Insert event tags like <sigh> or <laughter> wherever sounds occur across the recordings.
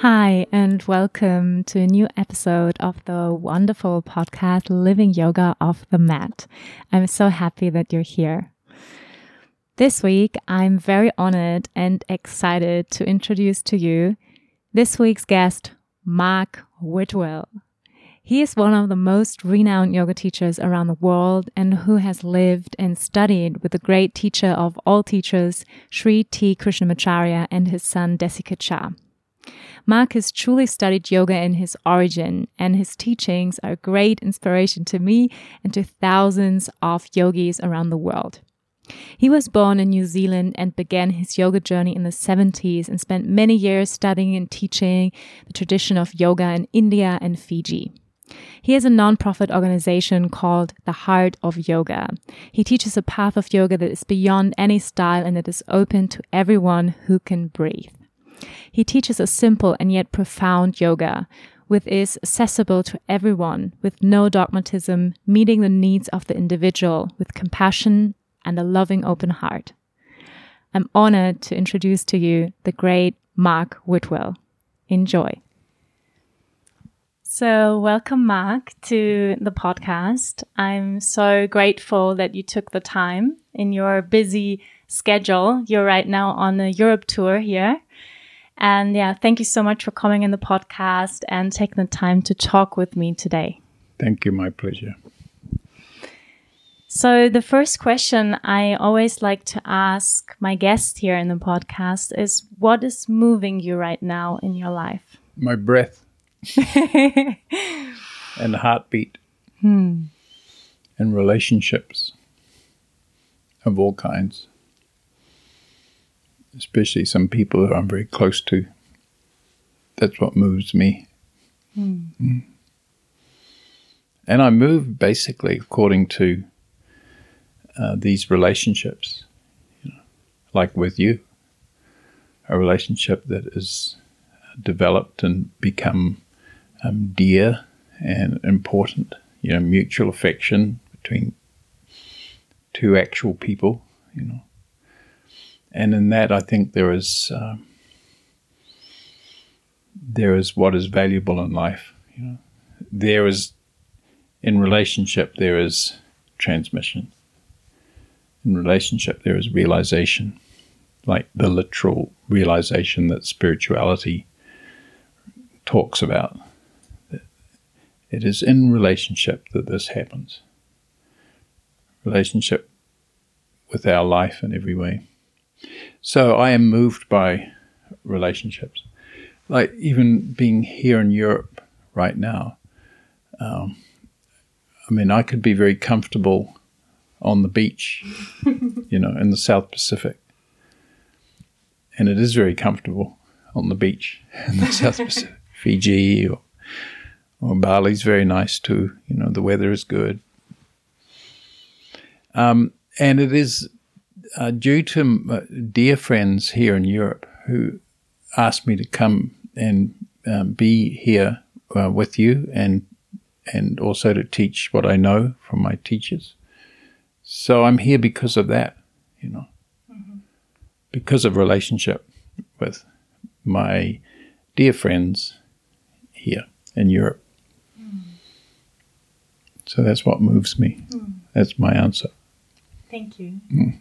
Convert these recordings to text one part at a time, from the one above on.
Hi, and welcome to a new episode of the wonderful podcast Living Yoga Off the Mat. I'm so happy that you're here. This week, I'm very honored and excited to introduce to you this week's guest, Mark Whitwell. He is one of the most renowned yoga teachers around the world and who has lived and studied with the great teacher of all teachers, Sri T. Krishnamacharya, and his son Desikachar. Mark has truly studied yoga in his origin, and his teachings are a great inspiration to me and to thousands of yogis around the world. He was born in New Zealand and began his yoga journey in the 70s and spent many years studying and teaching the tradition of yoga in India and Fiji. He has a non-profit organization called The Heart of Yoga. He teaches a path of yoga that is beyond any style and that is open to everyone who can breathe. He teaches a simple and yet profound yoga, which is accessible to everyone with no dogmatism, meeting the needs of the individual with compassion and a loving open heart. I'm honored to introduce to you the great Mark Whitwell. Enjoy. So, welcome, Mark, to the podcast. I'm so grateful that you took the time in your busy schedule. You're right now on a Europe tour here. And yeah, thank you so much for coming in the podcast and taking the time to talk with me today. Thank you. My pleasure. So, the first question I always like to ask my guest here in the podcast is what is moving you right now in your life? My breath <laughs> and heartbeat Hmm. and relationships of all kinds, especially some people who I'm very close to. That's what moves me. Mm. And I move basically according to uh, these relationships, you know, like with you, a relationship that is developed and become um, dear and important, you know, mutual affection between two actual people, you know. And in that, I think there is uh, there is what is valuable in life. You know, there is in relationship there is transmission. In relationship there is realization, like the literal realization that spirituality talks about. It is in relationship that this happens. Relationship with our life in every way. So I am moved by relationships. Like even being here in Europe right now, um, I mean, I could be very comfortable on the beach, you know, in the South Pacific. And it is very comfortable on the beach in the South <laughs> Pacific, Fiji or, or Bali's very nice too. You know, the weather is good. Um, and it is uh, due to uh, dear friends here in Europe who asked me to come and um, be here uh, with you and and also to teach what I know from my teachers. So I'm here because of that, you know, mm-hmm. because of relationship with my dear friends here in Europe. Mm. So that's what moves me. Mm. That's my answer. Thank you. Mm.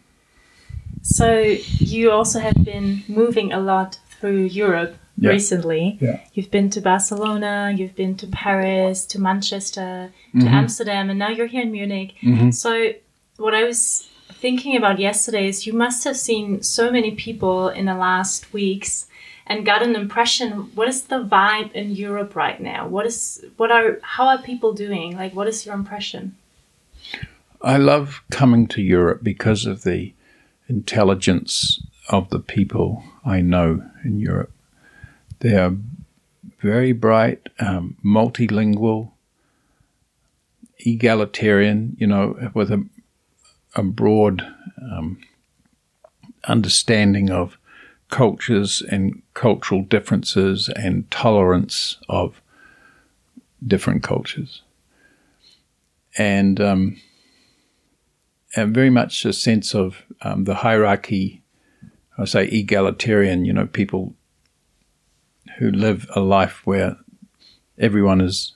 So you also have been moving a lot through Europe yeah. recently. Yeah. You've been to Barcelona, you've been to Paris, to Manchester, to mm-hmm. Amsterdam, and now you're here in Munich. Mm-hmm. So what I was thinking about yesterday is you must have seen so many people in the last weeks and got an impression what is the vibe in Europe right now? What is what are how are people doing? Like what is your impression? I love coming to Europe because of the intelligence of the people I know in Europe. They are very bright, um, multilingual, egalitarian, you know, with a, a broad um, understanding of cultures and cultural differences and tolerance of different cultures. And, um, very much a sense of um, the hierarchy, I say egalitarian, you know, people who live a life where everyone is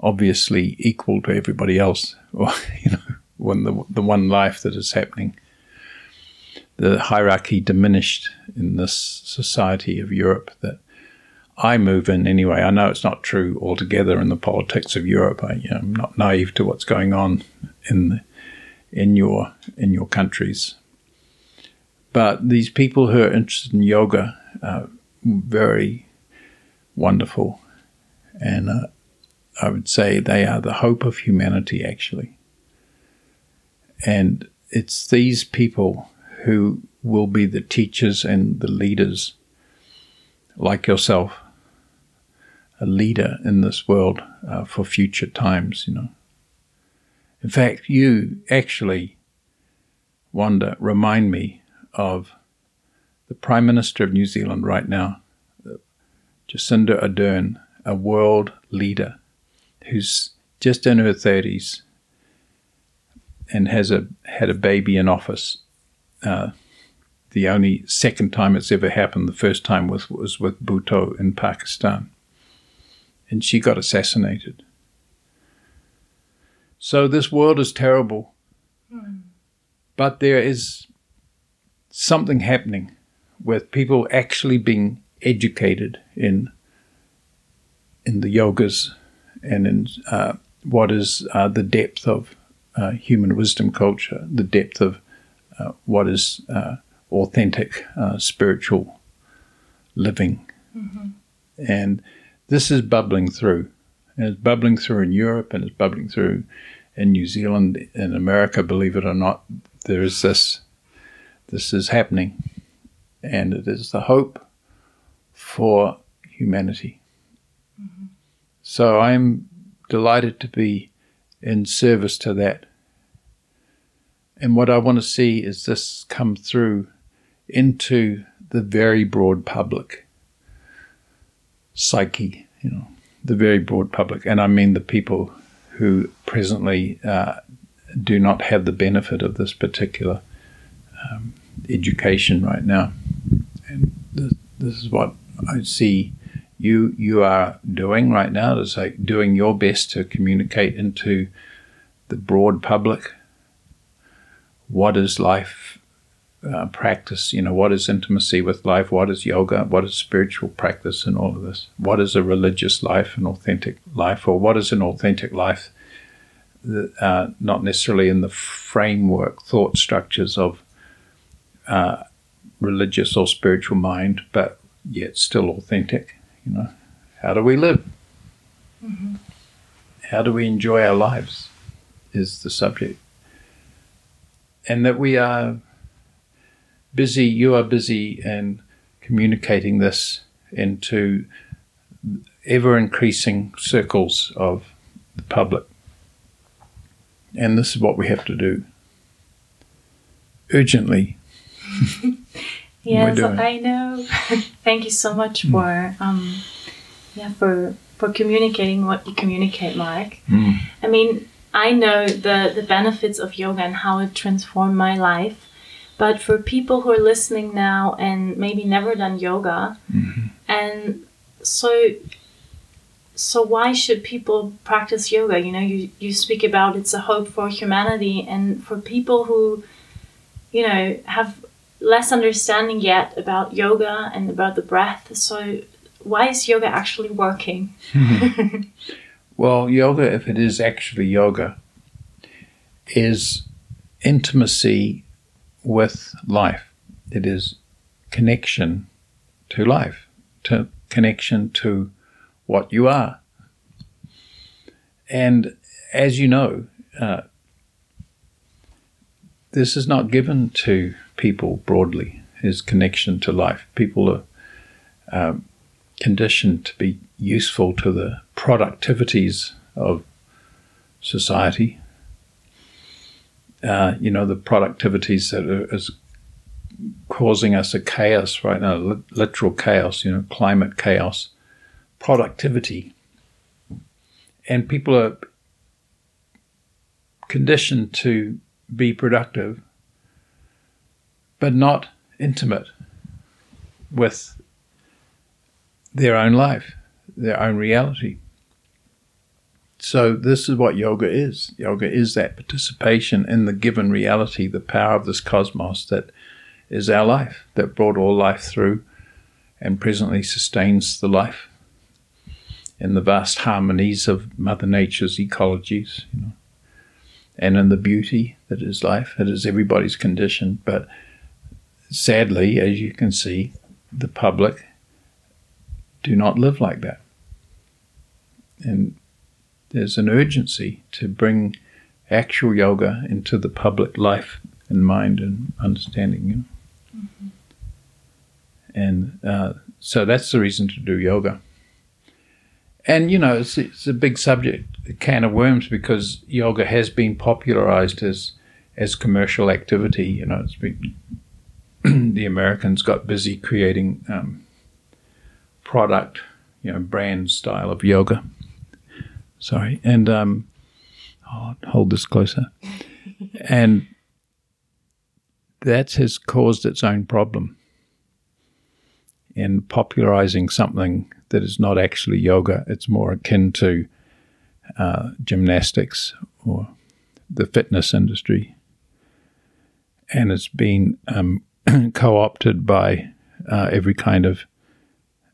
obviously equal to everybody else, <laughs> or, you know, when the, the one life that is happening. The hierarchy diminished in this society of Europe that I move in anyway. I know it's not true altogether in the politics of Europe. I, you know, I'm not naive to what's going on in the, in your in your countries. But these people who are interested in yoga are very wonderful, and uh, I would say they are the hope of humanity, actually. And it's these people who will be the teachers and the leaders, like yourself, a leader in this world uh, for future times, you know. In fact, you actually, Wanda, remind me of the Prime Minister of New Zealand right now, Jacinda Ardern, a world leader who's just in her 30s and has a had a baby in office. Uh, the only second time it's ever happened. The first time was was with Bhutto in Pakistan, and she got assassinated. So this world is terrible, mm. but there is something happening with people actually being educated in in the yogas and in uh, what is uh, the depth of uh, human wisdom culture, the depth of uh, what is uh, authentic uh, spiritual living. Mm-hmm. And this is bubbling through. And it's bubbling through in Europe and it's bubbling through in New Zealand, in America, believe it or not, there is this, this is happening. And it is the hope for humanity. Mm-hmm. So I'm delighted to be in service to that. And what I want to see is this come through into the very broad public psyche, you know, the very broad public. And I mean the people who presently uh, do not have the benefit of this particular um, education right now. And this, this is what I see you you are doing right now is like doing your best to communicate into the broad public what is life uh, practice you know what is intimacy with life what is yoga what is spiritual practice and all of this what is a religious life an authentic life or what is an authentic life uh, not necessarily in the framework thought structures of uh, religious or spiritual mind but yet still authentic you know, how do we live? Mm-hmm. How do we enjoy our lives? Is the subject. And that we are busy, you are busy in communicating this into ever increasing circles of the public. And this is what we have to do urgently. <laughs> Yes, I know. <laughs> Thank you so much mm. for um, yeah for for communicating what you communicate, Mark. Mm. I mean, I know the the benefits of yoga and how it transformed my life. But for people who are listening now and maybe never done yoga, mm-hmm. and so so why should people practice yoga? You know, you, you speak about it's a hope for humanity and for people who, you know, have less understanding yet about yoga and about the breath. So, why is yoga actually working? <laughs> well, yoga, if it is actually yoga, is intimacy with life. It is connection to life, to connection to what you are. And as you know, uh, this is not given to people broadly. is connection to life. People are um, conditioned to be useful to the productivities of society. Uh, you know, the productivities that are is causing us a chaos right now, literal chaos, you know, climate chaos, productivity. And people are conditioned to be productive, but not intimate with their own life, their own reality. So, this is what yoga is. Yoga is that participation in the given reality, the power of this cosmos that is our life, that brought all life through and presently sustains the life in the vast harmonies of Mother Nature's ecologies, you know, and in the beauty that is life. It is everybody's condition, but sadly, as you can see, the public do not live like that. And there's an urgency to bring actual yoga into the public life and mind and understanding, you know. Mm-hmm. And uh, so that's the reason to do yoga. And, you know, it's, it's a big subject, a can of worms, because yoga has been popularized as, as commercial activity. You know, it's been, <clears throat> the Americans got busy creating um, product, you know, brand style of yoga. Sorry, and um, oh, hold this closer, <laughs> and that has caused its own problem in popularizing something that is not actually yoga. It's more akin to uh, gymnastics or the fitness industry, and it's been um, <clears throat> co-opted by uh, every kind of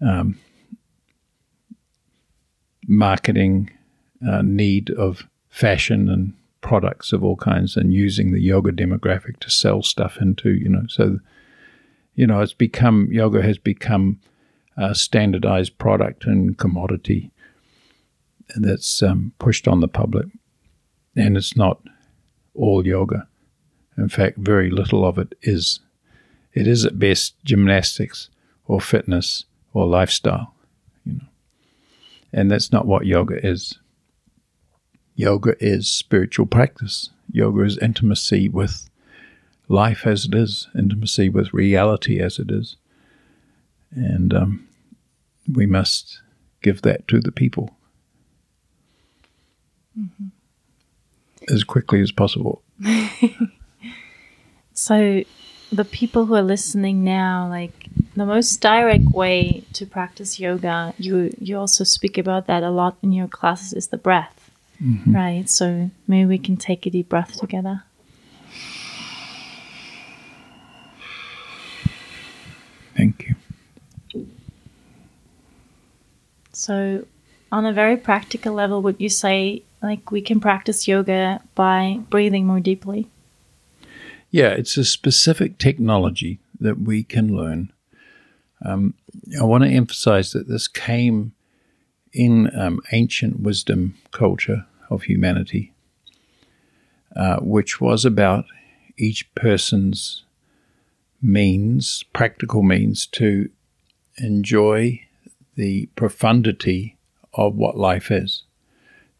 um, marketing uh, need of fashion and products of all kinds and using the yoga demographic to sell stuff into, you know. So, you know, it's become, yoga has become a standardized product and commodity that's um, pushed on the public. And it's not all yoga. In fact, very little of it is. It is at best gymnastics or fitness or lifestyle, you know. And that's not what yoga is. Yoga is spiritual practice. Yoga is intimacy with life as it is, intimacy with reality as it is. And um, we must give that to the people mm-hmm. as quickly as possible. <laughs> so, the people who are listening now, like the most direct way to practice yoga, you you also speak about that a lot in your classes, is the breath, mm-hmm. right? So maybe we can take a deep breath together. Thank you. So, on a very practical level, would you say like we can practice yoga by breathing more deeply? Yeah, it's a specific technology that we can learn. Um, I want to emphasize that this came in um, ancient wisdom culture of humanity, uh, which was about each person's means, practical means, to enjoy the profundity of what life is,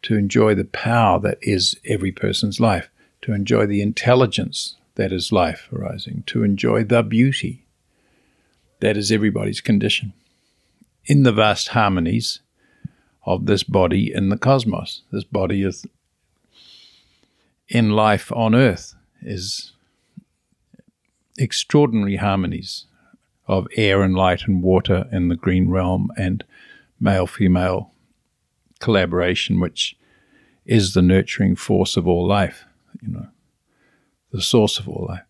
to enjoy the power that is every person's life, to enjoy the intelligence that is life arising, to enjoy the beauty that is everybody's condition. In the vast harmonies of this body in the cosmos. This body is in life on earth is extraordinary harmonies of air and light and water in the green realm and male female collaboration, which is the nurturing force of all life, you know the source of all life.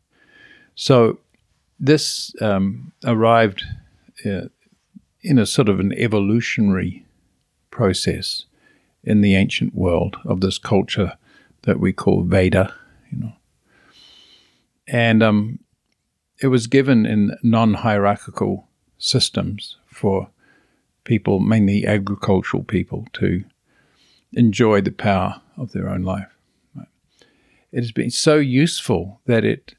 So this um, arrived uh, in a sort of an evolutionary process in the ancient world of this culture that we call Veda, you know. And um, it was given in non-hierarchical systems for people, mainly agricultural people, to enjoy the power of their own life it has been so useful that it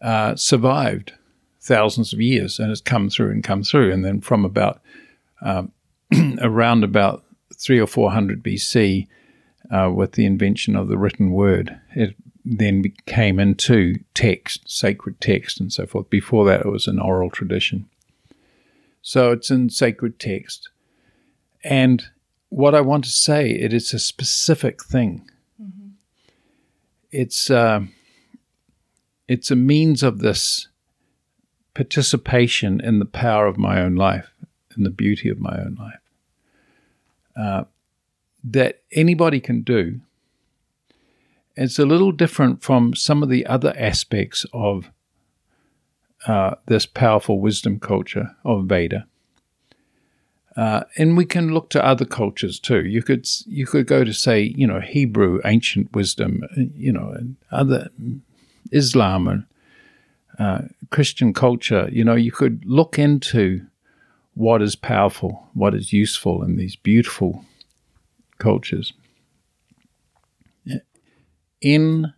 uh, survived thousands of years, and it's come through and come through. And then from about um, <clears throat> around about three or four hundred BC, uh, with the invention of the written word, it then came into text, sacred text, and so forth. Before that, it was an oral tradition. So it's in sacred text. And what I want to say, it is a specific thing. Mm-hmm. It's uh, it's a means of this participation in the power of my own life, in the beauty of my own life, uh, that anybody can do. It's a little different from some of the other aspects of uh, this powerful wisdom culture of Veda. Uh, and we can look to other cultures too. You could you could go to say you know Hebrew ancient wisdom, you know, and other Islam and uh, Christian culture, you know, you could look into what is powerful, what is useful in these beautiful cultures. In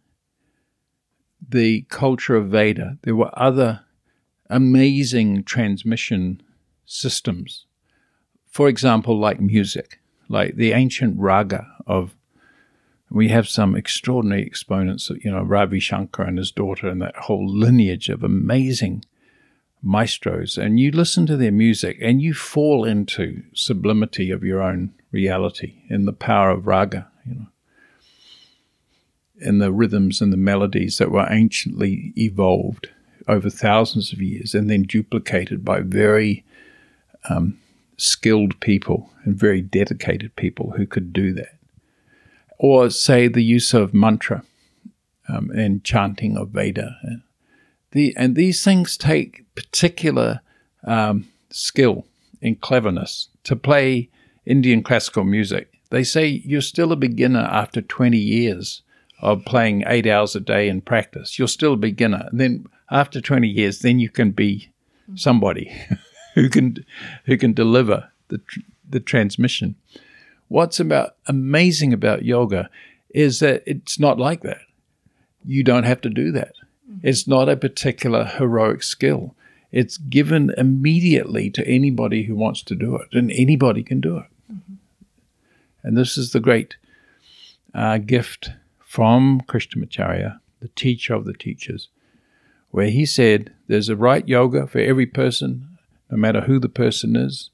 the culture of Veda, there were other amazing transmission systems. For example, like music, like the ancient raga of we have some extraordinary exponents, of, you know, Ravi Shankar and his daughter, and that whole lineage of amazing maestros. And you listen to their music and you fall into sublimity of your own reality in the power of raga, you know, in the rhythms and the melodies that were anciently evolved over thousands of years and then duplicated by very um, skilled people and very dedicated people who could do that or say the use of mantra um, and chanting of Veda. The, and these things take particular um, skill and cleverness to play Indian classical music. They say you're still a beginner after 20 years of playing eight hours a day in practice. You're still a beginner. And then after 20 years, then you can be somebody <laughs> who can who can deliver the the transmission. What's about amazing about yoga is that it's not like that. You don't have to do that. It's not a particular heroic skill. It's given immediately to anybody who wants to do it, and anybody can do it. Mm-hmm. And this is the great uh, gift from Krishnamacharya, the teacher of the teachers, where he said there's a right yoga for every person, no matter who the person is.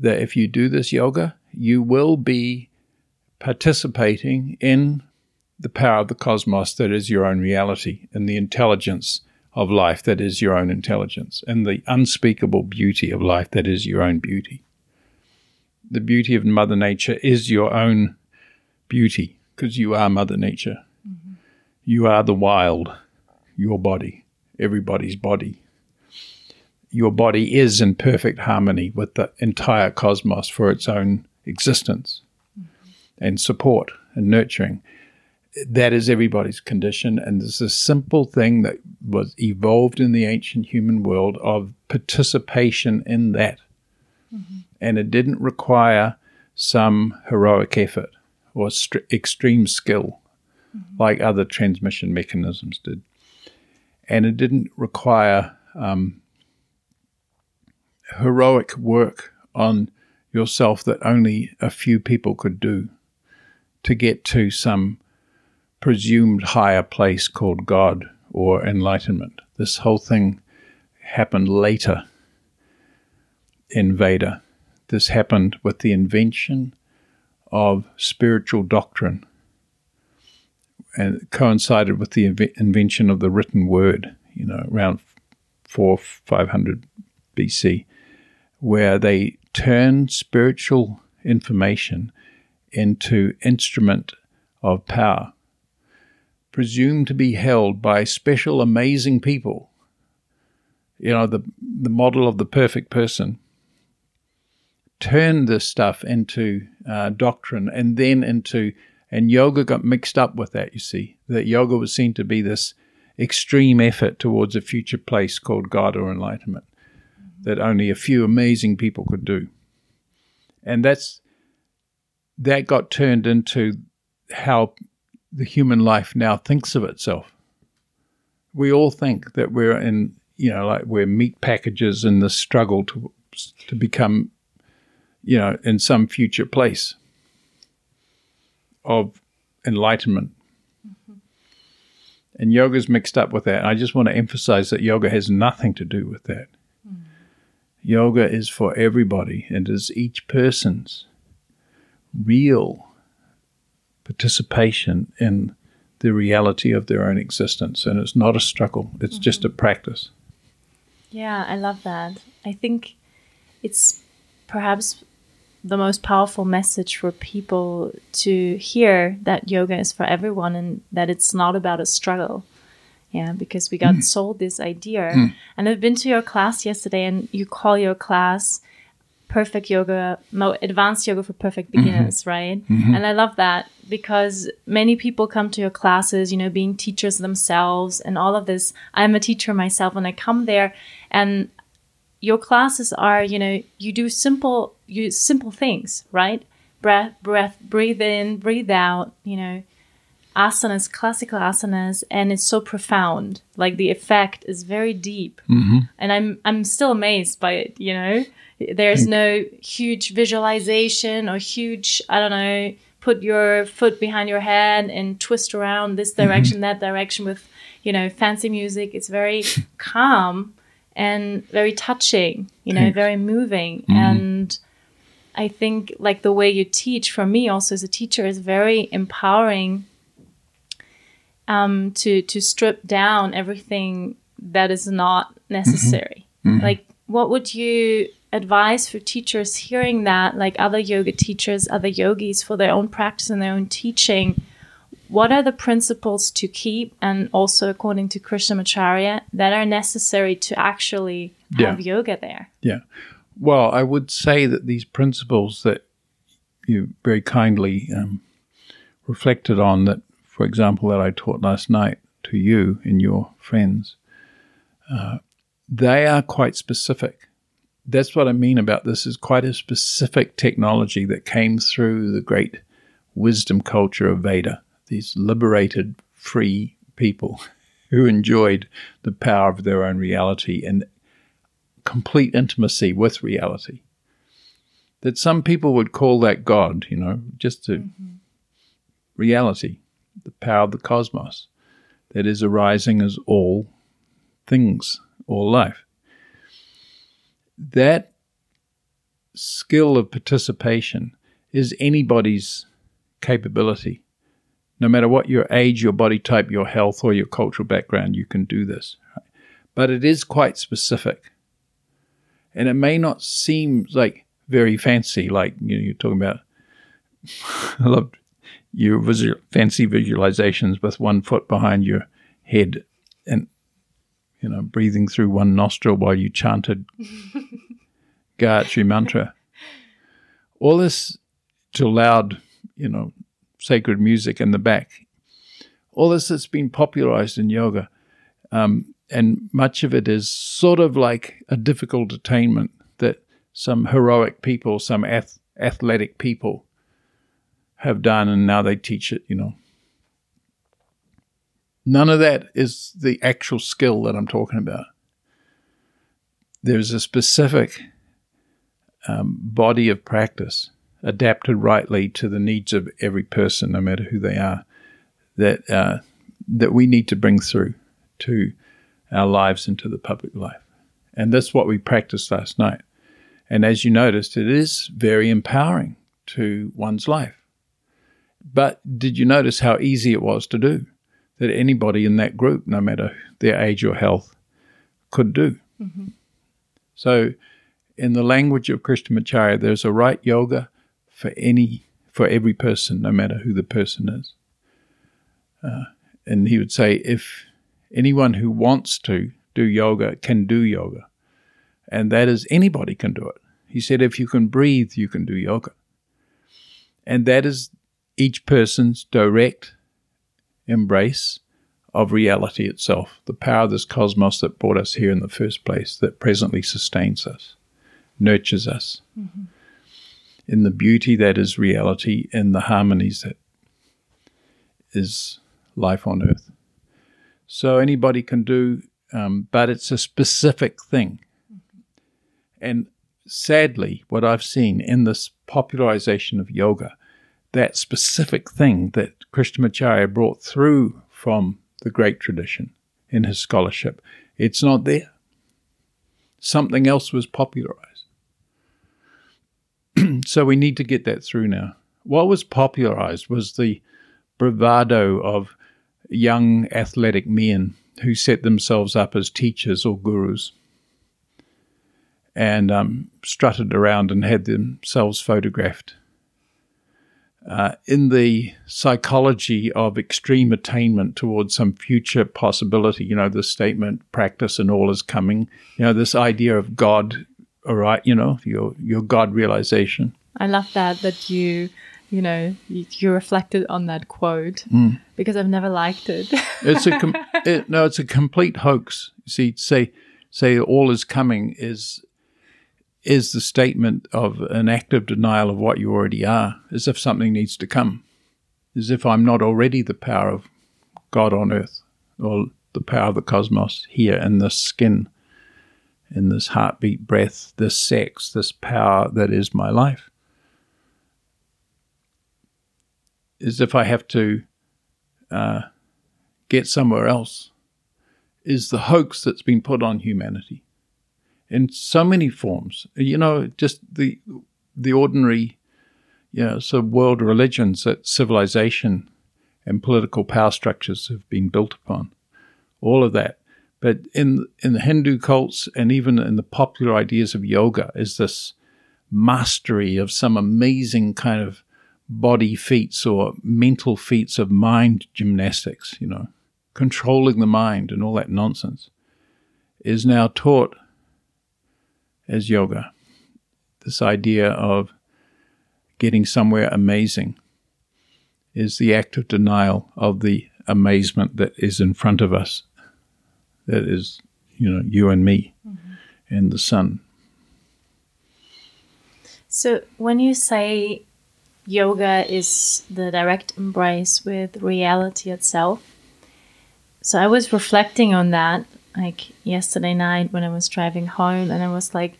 That if you do this yoga, you will be participating in the power of the cosmos that is your own reality and the intelligence of life that is your own intelligence and the unspeakable beauty of life that is your own beauty. The beauty of Mother Nature is your own beauty because you are Mother Nature. Mm-hmm. You are the wild, your body, everybody's body your body is in perfect harmony with the entire cosmos for its own existence and support and nurturing. That is everybody's condition. And there's a simple thing that was evolved in the ancient human world of participation in that. Mm-hmm. And it didn't require some heroic effort or st- extreme skill mm-hmm. like other transmission mechanisms did. And it didn't require um, heroic work on yourself that only a few people could do to get to some presumed higher place called God or enlightenment. This whole thing happened later in Veda. This happened with the invention of spiritual doctrine and coincided with the invention of the written word, you know, around 4 500 BC, where they turned spiritual information into instrument of power, presumed to be held by special, amazing people. You know, the, the model of the perfect person. Turned this stuff into uh, doctrine and then into, and yoga got mixed up with that, you see. That yoga was seen to be this extreme effort towards a future place called God or enlightenment that only a few amazing people could do. And that's that got turned into how the human life now thinks of itself. We all think that we're in you know, like we're meat packages in the struggle to to become, you know, in some future place of enlightenment. Mm-hmm. And yoga's mixed up with that. I just want to emphasize that yoga has nothing to do with that. Mm. Yoga is for everybody and is each person's real participation in the reality of their own existence. And it's not a struggle, it's just a practice. Yeah, I love that. I think it's perhaps the most powerful message for people to hear that yoga is for everyone and that it's not about a struggle. Yeah, because we got Mm. sold this idea. And I've been to your class yesterday and you call your class perfect yoga, advanced yoga for perfect mm-hmm. beginners, right? Mm-hmm. And I love that because many people come to your classes, you know, being teachers themselves and all of this. I'm a teacher myself and I come there and your classes are, you know, you do simple, you simple things, right? Breath, breath, breathe in, breathe out, you know, asanas, classical asanas, and it's so profound. Like the effect is very deep, mm-hmm. and I'm I'm still amazed by it. You know, there's mm. no huge visualization or huge, I don't know, put your foot behind your head and twist around this mm-hmm. direction, that direction with, you know, fancy music. It's very <laughs> calm and very touching, you know, Thanks. very moving. Mm-hmm. And I think like the way you teach for me also as a teacher is very empowering um, to to strip down everything that is not necessary. Like what would you advise for teachers hearing that, like other yoga teachers, other yogis for their own practice and their own teaching? What are the principles to keep, and also according to Krishnamacharya, that are necessary to actually have yoga there? Yeah. Well, I would say that these principles that you very kindly um, reflected on, that, for example, that I taught last night to you and your friends, uh, they are quite specific. That's what I mean about this is quite a specific technology that came through the great wisdom culture of Veda, these liberated, free people <laughs> who enjoyed the power of their own reality and complete intimacy with reality. That some people would call that God, you know, just the reality, the power of the cosmos that is arising as all things, all life. That skill of participation is anybody's capability. No matter what your age, your body type, your health, or your cultural background, you can do this. But it is quite specific and it may not seem like very fancy, like you know, you're talking about. <laughs> I love your visual, fancy visualizations with one foot behind your head, and you know, breathing through one nostril while you chanted <laughs> Gayatri mantra. All this to loud, you know, sacred music in the back. All this that's been popularized in yoga. Um, and much of it is sort of like a difficult attainment that some heroic people, some ath- athletic people have done, and now they teach it, you know. None of that is the actual skill that I'm talking about. There's a specific um, body of practice adapted rightly to the needs of every person, no matter who they are, that uh, that we need to bring through to our lives and to the public life. And that's what we practiced last night. And as you noticed, it is very empowering to one's life. But did you notice how easy it was to do? That anybody in that group, no matter their age or health, could do. So, in the language of Krishnamacharya, there's a right yoga for any, for every person, no matter who the person is. Uh, and he would say, if anyone who wants to do yoga can do yoga. And that is anybody can do it. He said, if you can breathe, you can do yoga. And that is each person's direct embrace of reality itself, the power of this cosmos that brought us here in the first place, that presently sustains us, nurtures us in the beauty that is reality, in the harmonies that is life on earth. So anybody can do um, but it's a specific thing. And sadly, what I've seen in this popularization of yoga, that specific thing that Krishnamacharya brought through from the great tradition in his scholarship, it's not there. Something else was popularized. <clears throat> so we need to get that through now. What was popularized was the bravado of young athletic men who set themselves up as teachers or gurus and um, strutted around and had themselves photographed. Uh, in the psychology of extreme attainment towards some future possibility, you know, the statement, practice and all is coming, you know, this idea of God, all right, you know, your, your God realization. I love that, that you, you know, you, you reflected on that quote Mm. because I've never liked it. It's a com- <laughs> it, no, it's a complete hoax. You See, say say all is coming is is the statement of an active denial of what you already are, as if something needs to come, as if I'm not already the power of God on earth or the power of the cosmos here in this skin, in this heartbeat, breath, this sex, this power that is my life. As if I have to uh, get somewhere else is the hoax that's been put on humanity in so many forms. You know, just the the ordinary, you know, so world religions that civilization and political power structures have been built upon. All of that. But in in the Hindu cults and even in the popular ideas of yoga is this mastery of some amazing kind of body feats or mental feats of mind gymnastics, you know, controlling the mind and all that nonsense, is now taught as yoga. This idea of getting somewhere amazing is the act of denial of the amazement that is in front of us, that is, you know, you and me mm-hmm. and the sun. So, when you say yoga is the direct embrace with reality itself, so I was reflecting on that like yesterday night when I was driving home, and I was like,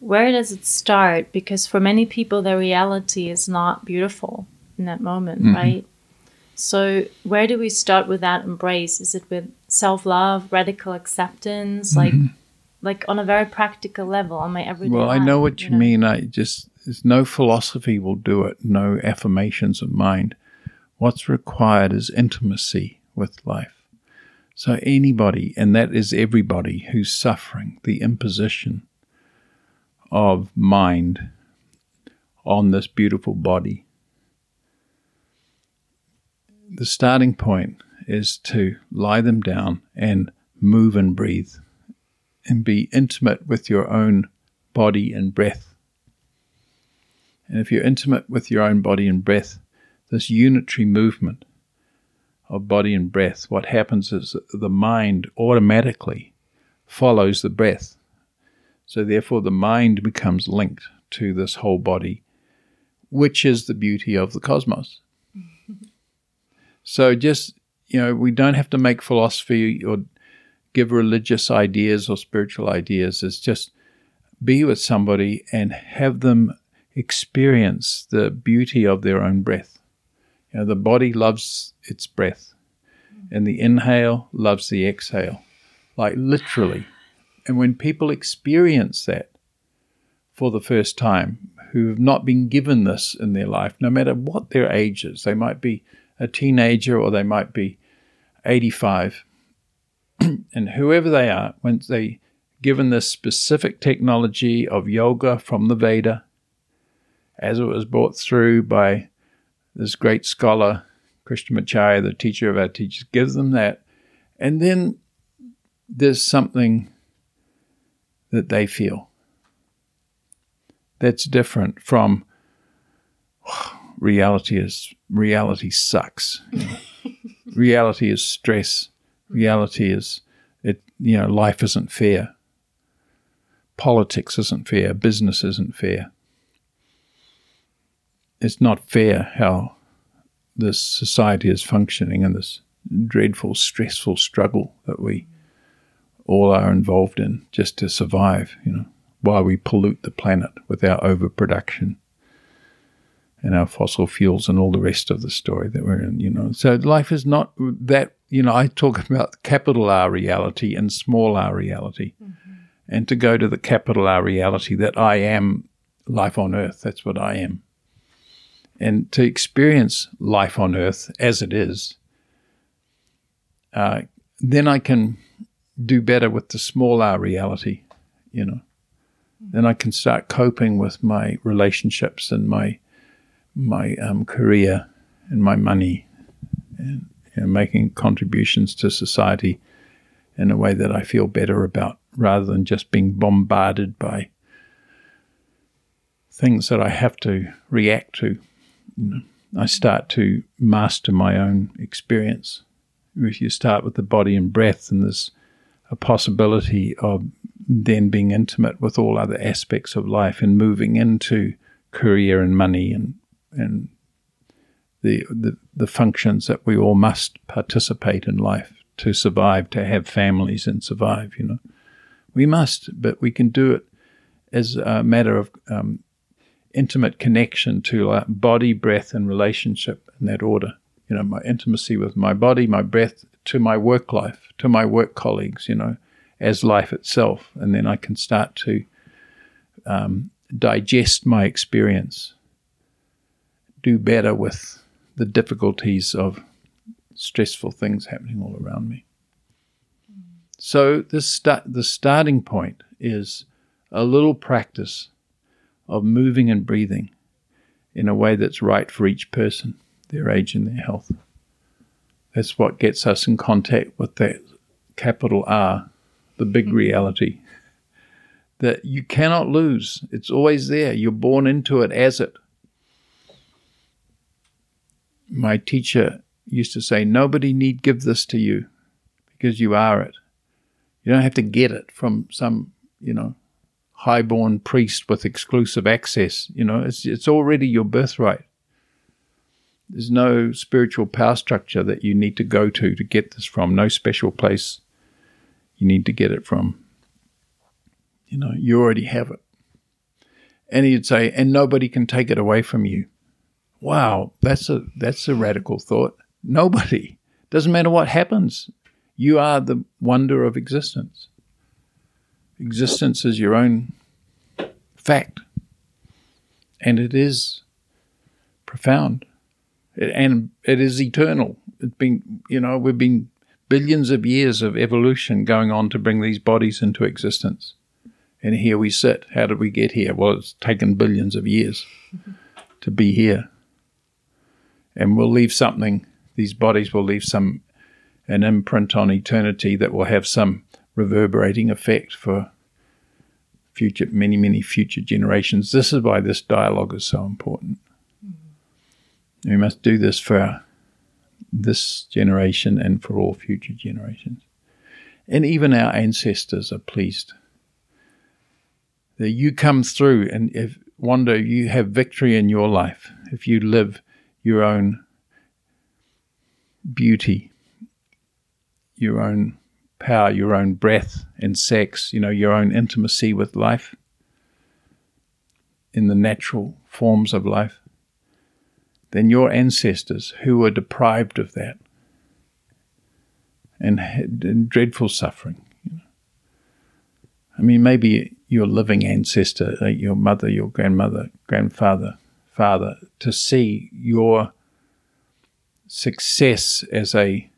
where does it start? Because for many people, their reality is not beautiful in that moment, mm-hmm. right? So, where do we start with that embrace? Is it with self love, radical acceptance, mm-hmm. like, like on a very practical level, on my everyday? Well, I know what you mean. I just, there's no philosophy will do it, no affirmations of mind. What's required is intimacy with life. So, anybody, and that is everybody who's suffering the imposition of mind on this beautiful body, the starting point is to lie them down and move and breathe and be intimate with your own body and breath. And if you're intimate with your own body and breath, this unitary movement of body and breath, what happens is the mind automatically follows the breath. So, therefore, the mind becomes linked to this whole body, which is the beauty of the cosmos. so, just, you know, we don't have to make philosophy or give religious ideas or spiritual ideas. It's just be with somebody and have them experience the beauty of their own breath. You know, the body loves its breath, and the inhale loves the exhale, like literally. And when people experience that for the first time, who have not been given this in their life, no matter what their age is, they might be a teenager or they might be 85, <clears throat> and whoever they are, when they given this specific technology of yoga from the Veda, as it was brought through by this great scholar, Krishnamacharya, the teacher of our teachers, gives them that. And then there's something that they feel that's different from <sighs> reality is reality sucks. you <laughs> know. reality is stress. Reality is it you know, life isn't fair. Politics isn't fair, business isn't fair it's not fair how this society is functioning and this dreadful, stressful struggle that we all are involved in just to survive, you know, while we pollute the planet with our overproduction and our fossil fuels and all the rest of the story that we're in, you know. So life is not that, you know, I talk about capital R reality and small r reality. Mm-hmm. And to go to the capital R reality that I am life on earth, that's what I am. And to experience life on earth as it is, uh, then I can do better with the small r reality, you know. Then I can start coping with my relationships and my my um, career and my money and you know, making contributions to society in a way that I feel better about rather than just being bombarded by things that I have to react to. You know, I start to master my own experience. If you start with the body and breath, and there's a possibility of then being intimate with all other aspects of life and moving into career and money and and the, the the functions that we all must participate in life to survive, to have families and survive. You know, we must, but we can do it as a matter of um, intimate connection to uh, body, breath, and relationship in that order. You know, my intimacy with my body, my breath, to my work life, to my work colleagues. You know, as life itself, and then I can start to um, digest my experience do better with the difficulties of stressful things happening all around me. So this start, the starting point is a little practice of moving and breathing in a way that's right for each person, their age and their health. That's what gets us in contact with that capital R, the big mm-hmm. reality that you cannot lose. It's always there. You're born into it as it my teacher used to say, Nobody need give this to you because you are it. You don't have to get it from some, you know, highborn priest with exclusive access. You know, it's, it's already your birthright. There's no spiritual power structure that you need to go to to get this from, no special place you need to get it from. You know, you already have it. And he'd say, and nobody can take it away from you. Wow, that's a that's a radical thought. Nobody. Doesn't matter what happens. You are the wonder of existence. Existence is your own fact. And it is profound. It, and it is eternal. It's been, you know, we've been billions of years of evolution going on to bring these bodies into existence. And here we sit. How did we get here? Well, it's taken billions of years to be here and we'll leave something. These bodies will leave some an imprint on eternity that will have some reverberating effect for future many many future generations. This is why this dialogue is so important. Mm-hmm. We must do this for this generation and for all future generations. And even our ancestors are pleased that you come through and if day you have victory in your life, if you live your own beauty, your own power, your own breath and sex, you know, your own intimacy with life in the natural forms of life, then your ancestors who were deprived of that and had dreadful suffering. You know. I mean, maybe your living ancestor, like your mother, your grandmother, grandfather, Father, to see your success as a,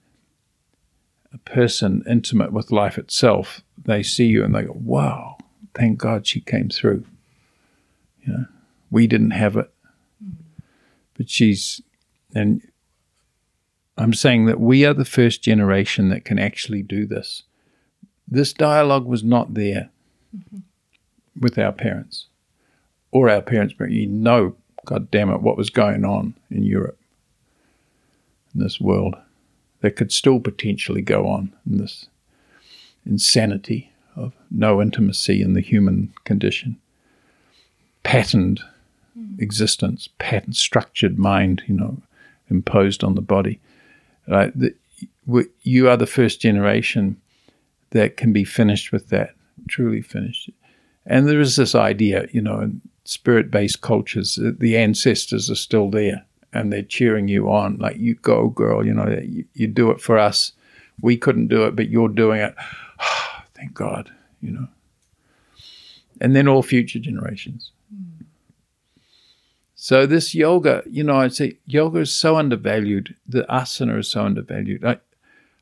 a person intimate with life itself. They see you and they go, wow, thank God she came through. You know, we didn't have it. But she's, and I'm saying that we are the first generation that can actually do this. This dialogue was not there mm-hmm. with our parents or our parents, but you know God damn it, what was going on in Europe, in this world that could still potentially go on in this insanity of no intimacy in the human condition, patterned mm. existence, pattern structured mind, you know, imposed on the body. Right? The, you are the first generation that can be finished with that, truly finished. And there is this idea, you know, in spirit based cultures, that the ancestors are still there and they're cheering you on, like, you go, girl, you know, you, you do it for us. We couldn't do it, but you're doing it. <sighs> Thank God, you know. And then all future generations. Mm. So this yoga, you know, I say yoga is so undervalued. The asana is so undervalued. I,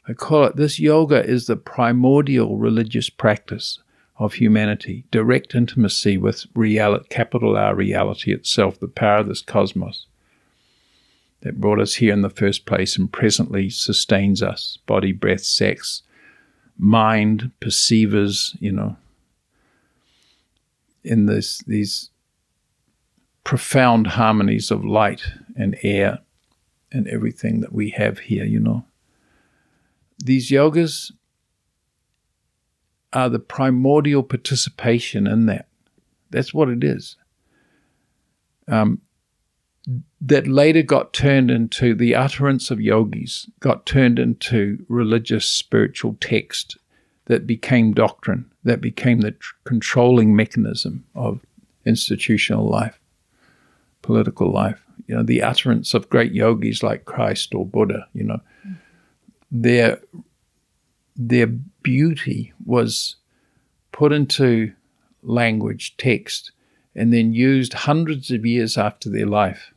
I call it this yoga is the primordial religious practice of humanity, direct intimacy with reality, capital R reality itself, the power of this cosmos that brought us here in the first place and presently sustains us body, breath, sex, mind, perceivers, you know, in this, these profound harmonies of light and air and everything that we have here, you know. These yogas are the primordial participation in that. That's what it is. Um, that later got turned into the utterance of yogis, got turned into religious spiritual text that became doctrine, that became the tr- controlling mechanism of institutional life, political life. You know, the utterance of great yogis like Christ or Buddha, you know, their their beauty was put into language, text, and then used hundreds of years after their life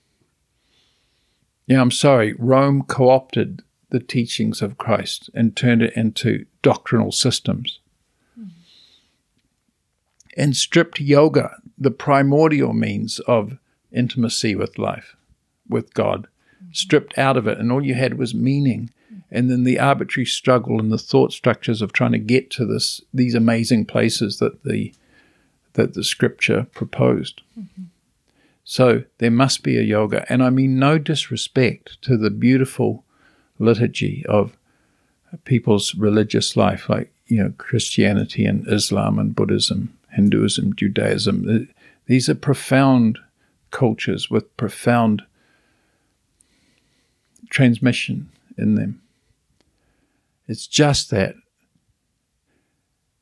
yeah, I'm sorry, Rome co opted the teachings of Christ and turned it into doctrinal systems. Mm-hmm. And stripped yoga, the primordial means of intimacy with life, with God, mm-hmm. stripped out of it, and all you had was meaning. And then the arbitrary struggle and the thought structures of trying to get to this these amazing places that the that the scripture proposed. Mm-hmm. So there must be a yoga. And I mean no disrespect to the beautiful liturgy of people's religious life, like, you know, Christianity and Islam and Buddhism, Hinduism, Judaism. These are profound cultures with profound transmission in them. It's just that.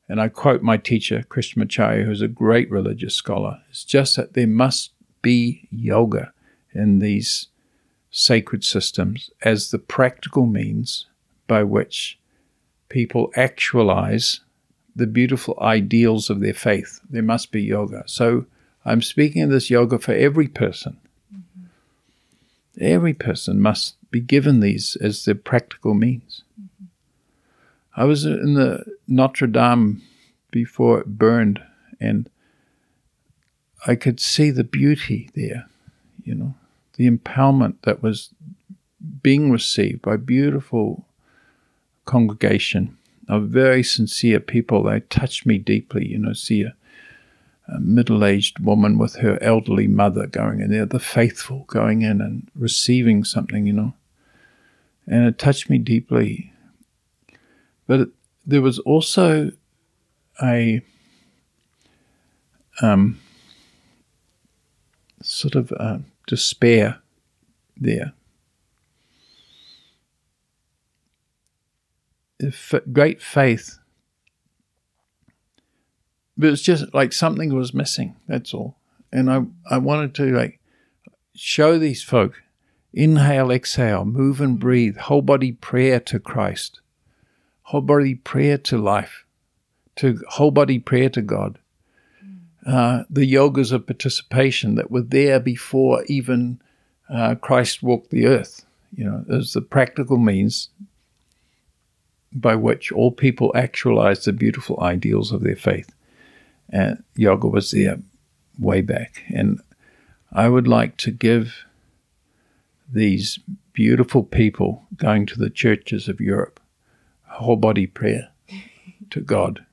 And I quote my teacher, Krishnamacharya, who's a great religious scholar. It's just that there must be yoga in these sacred systems as the practical means by which people actualize the beautiful ideals of their faith. There must be yoga. So I'm speaking of this yoga for every person. Mm-hmm. Every person must be given these as their practical means. Mm-hmm. I was in the Notre Dame before it burned, and I could see the beauty there, you know, the empowerment that was being received by beautiful congregation of very sincere people. They touched me deeply, you know, see a, a middle aged woman with her elderly mother going in there, the faithful going in and receiving something, you know. And it touched me deeply. But it, there was also a um, sort of uh, despair there. If, great faith, but it's just like something was missing. That's all. And I, I wanted to like show these folk inhale, exhale, move and breathe, whole body prayer to Christ, whole body prayer to life, to whole body prayer to God uh, the yogas of participation that were there before even uh, Christ walked the earth. You know, as the practical means by which all people actualize the beautiful ideals of their faith. And yoga was there way back. And I would like to give these beautiful people going to the churches of Europe whole body prayer to God,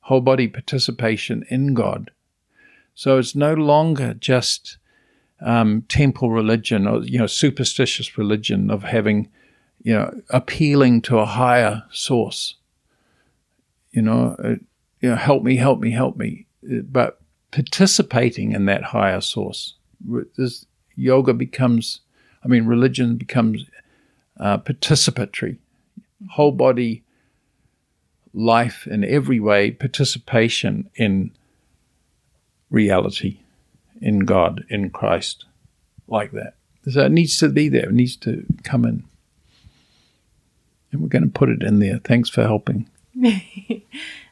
whole body participation in God so it's no longer just um, temple religion or you know superstitious religion of having you know appealing to a higher source. You know, uh, you know, help me, help me, help me, but participating in that higher source. This yoga becomes, I mean, religion becomes uh, participatory, whole body life in every way, participation in reality, in God, in Christ, like that. So it needs to be there, it needs to come in. And we're going to put it in there. Thanks for helping. <laughs>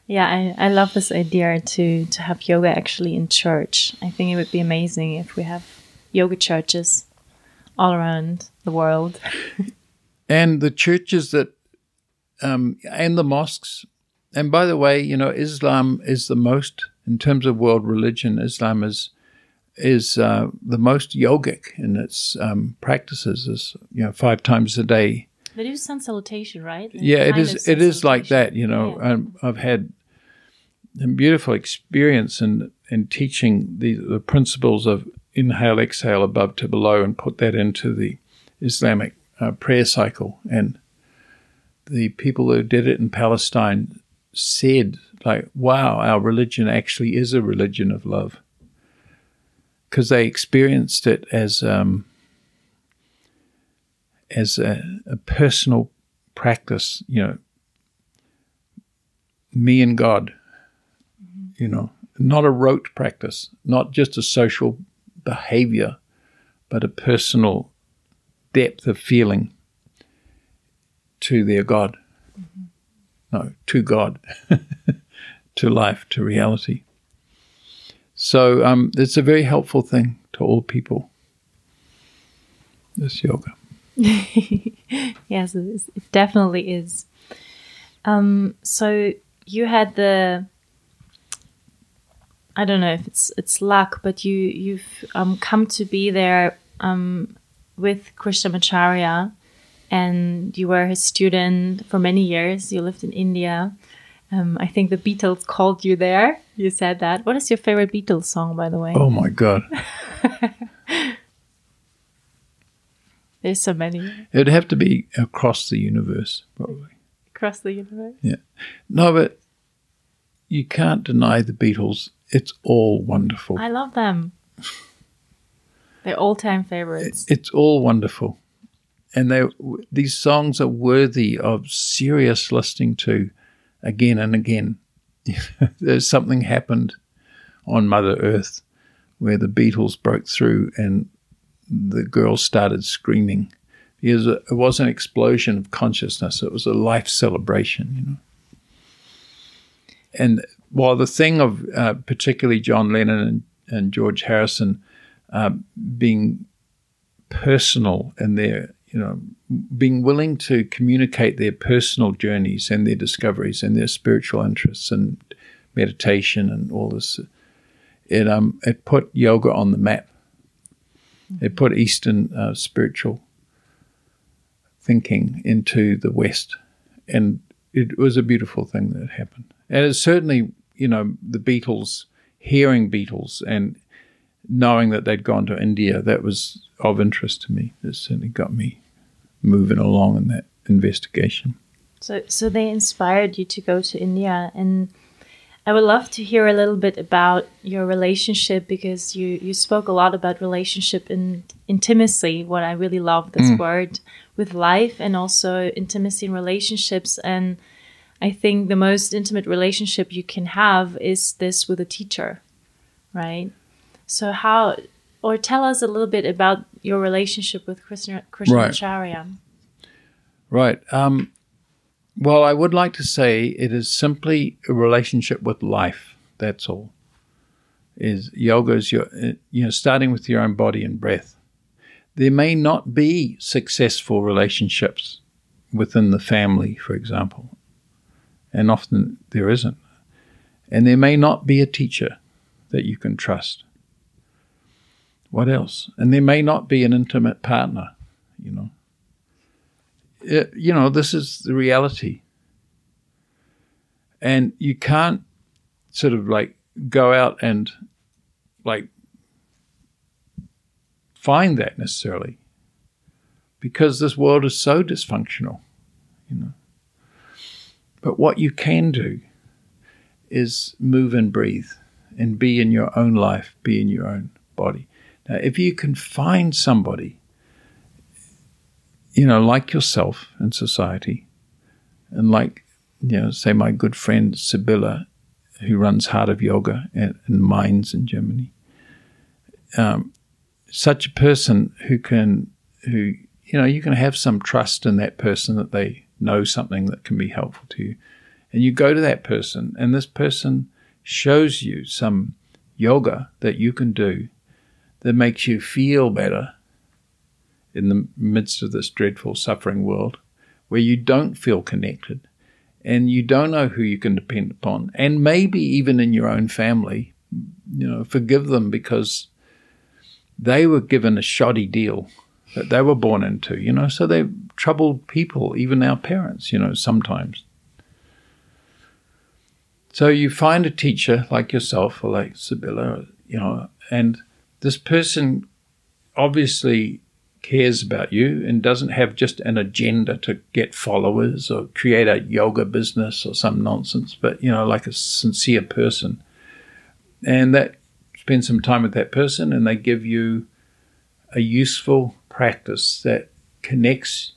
yeah, I, I love this idea to, to have yoga actually in church. I think it would be amazing if we have yoga churches all around the world. <laughs> and the churches that, um, and the mosques. And by the way, you know, Islam is the most, in terms of world religion, Islam is is uh, the most yogic in its um, practices. Is you know five times a day. They do sun salutation, right? yeah, it is. It is like that. You know, yeah. um, I've had a beautiful experience in in teaching the the principles of inhale, exhale, above to below, and put that into the Islamic uh, prayer cycle. And the people who did it in Palestine said, like, wow, our religion actually is a religion of love. Because they experienced it as, um, as a, a personal practice, you know, me and God, you know, not a rote practice, not just a social behavior, but a personal depth of feeling to their God. Mm-hmm. No, to God, <laughs> to life, to reality. So um, it's a very helpful thing to all people. This yoga. <laughs> yes, it definitely is. Um, so you had the I don't know if it's it's luck, but you you've um, come to be there um, with Krishnamacharya, and you were his student for many years. You lived in India. Um, I think the Beatles called you there. You said that. What is your favorite Beatles song, by the way? Oh my god! <laughs> There's so many. It'd have to be across the universe, probably. Across the universe. Yeah. No, but you can't deny the Beatles it's all wonderful. I love them. They're all time favorites. It's all wonderful. And they these songs are worthy of serious listening to again and again. <laughs> There's something happened on Mother Earth where the Beatles broke through and the girls started screaming. Because it was an explosion of consciousness. It was a life celebration, you know. And while the thing of uh, particularly John Lennon and, and George Harrison uh, being personal in their, you know, being willing to communicate their personal journeys and their discoveries and their spiritual interests and meditation and all this, it um it put yoga on the map. Mm-hmm. It put Eastern uh, spiritual thinking into the West, and it was a beautiful thing that happened. And it certainly you know, the Beatles, hearing Beatles and knowing that they'd gone to India, that was of interest to me. It certainly got me moving along in that investigation. So, so they inspired you to go to India, and I would love to hear a little bit about your relationship because you you spoke a lot about relationship and intimacy. What I really love this mm. word with life, and also intimacy in relationships and I think the most intimate relationship you can have is this with a teacher, right? So how, or tell us a little bit about your relationship with Krishna, Krishna right. Right. Um, well, I would like to say it is simply a relationship with life. That's all. Is yoga is your, you know, starting with your own body and breath. There may not be successful relationships within the family, for example and often there isn't. And there may not be a teacher that you can trust. What else? And there may not be an intimate partner, you know. It, you know, this is the reality. And you can't sort of like go out and like find that necessarily because this world is so dysfunctional, you know. But what you can do is move and breathe and be in your own life, be in your own body. Now, if you can find somebody, you know, like yourself in society and like you know, say my good friend Sibylla, who runs Heart of Yoga in, in Mainz in Germany. Um, such a person who can, who you know, you can have some trust in that person that they know something that can be helpful to you, and you go to that person, and this person shows you some yoga that you can do that makes you feel better in the midst of this dreadful suffering world where you don't feel connected and you don't know who you can depend upon. And maybe even in your own family, you know, forgive them because they were given a shoddy deal that they were born into, you know, so they're troubled people, even our parents, you know, sometimes. So you find a teacher like yourself or like Sibylla, you know, and this person obviously cares about you and doesn't have just an agenda to get followers or create a yoga business or some nonsense, but you know, like a sincere person. And that spend some time with that person and they give you a useful practice that connects